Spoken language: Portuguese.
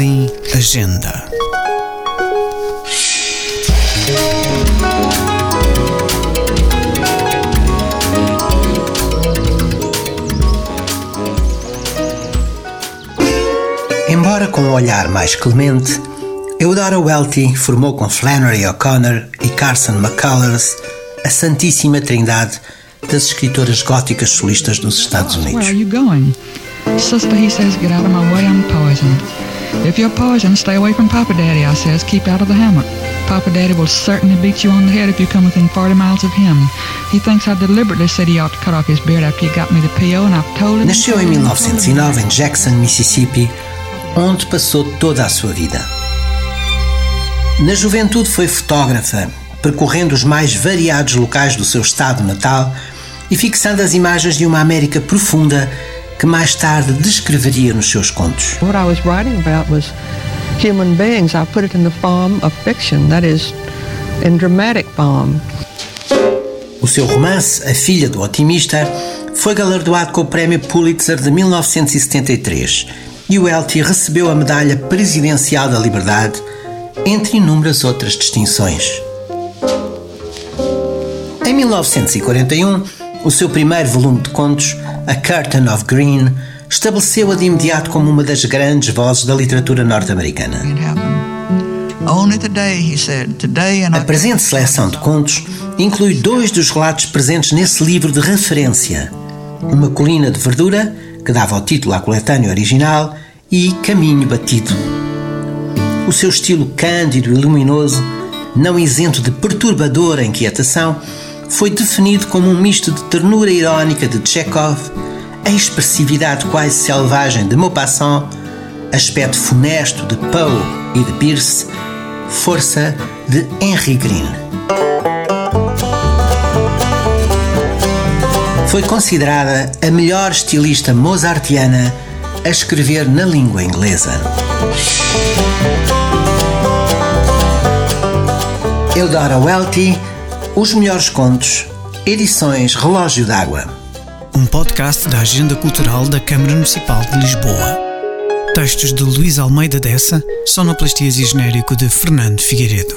Agenda. Embora com um olhar mais clemente, Eudora Welty formou com Flannery O'Connor e Carson McCullers a Santíssima Trindade das escritoras góticas solistas dos Estados Unidos. Where are you going? Sister, he says, get out of my way, I'm poisoned. If you're poisoned, stay away from Papa Daddy, I says, keep out of the hammock. Papa Daddy will certainly beat you on the head if you come within 40 miles of him. He thinks I deliberately said he ought to cut off his beard after he got me the PO, and I've told him... Nasceu em 1909 em Jackson, Mississippi, onde passou toda a sua vida. Na juventude foi fotógrafa, percorrendo os mais variados locais do seu estado natal e fixando as imagens de uma América profunda que mais tarde descreveria nos seus contos. What I was writing about was human beings. I put it in the form of fiction, that is, in dramatic form. O seu romance, A Filha do Otimista, foi galardoado com o Prémio Pulitzer de 1973 e o Welty recebeu a Medalha Presidencial da Liberdade, entre inúmeras outras distinções. Em 1941, o seu primeiro volume de contos, A Curtain of Green, estabeleceu-a de imediato como uma das grandes vozes da literatura norte-americana. A presente seleção de contos inclui dois dos relatos presentes nesse livro de referência: Uma Colina de Verdura, que dava o título à coletânea original, e Caminho Batido. O seu estilo cândido e luminoso, não isento de perturbadora inquietação, foi definido como um misto de ternura irónica de Chekhov, a expressividade quase selvagem de Maupassant, aspecto funesto de Poe e de Pierce, força de Henry Green. Foi considerada a melhor estilista mozartiana a escrever na língua inglesa. Eudora Welty, Os Melhores Contos, Edições Relógio d'Água. Um podcast da Agenda Cultural da Câmara Municipal de Lisboa. Textos de Luís Almeida Dessa, sonoplastias e genérico de Fernando Figueiredo.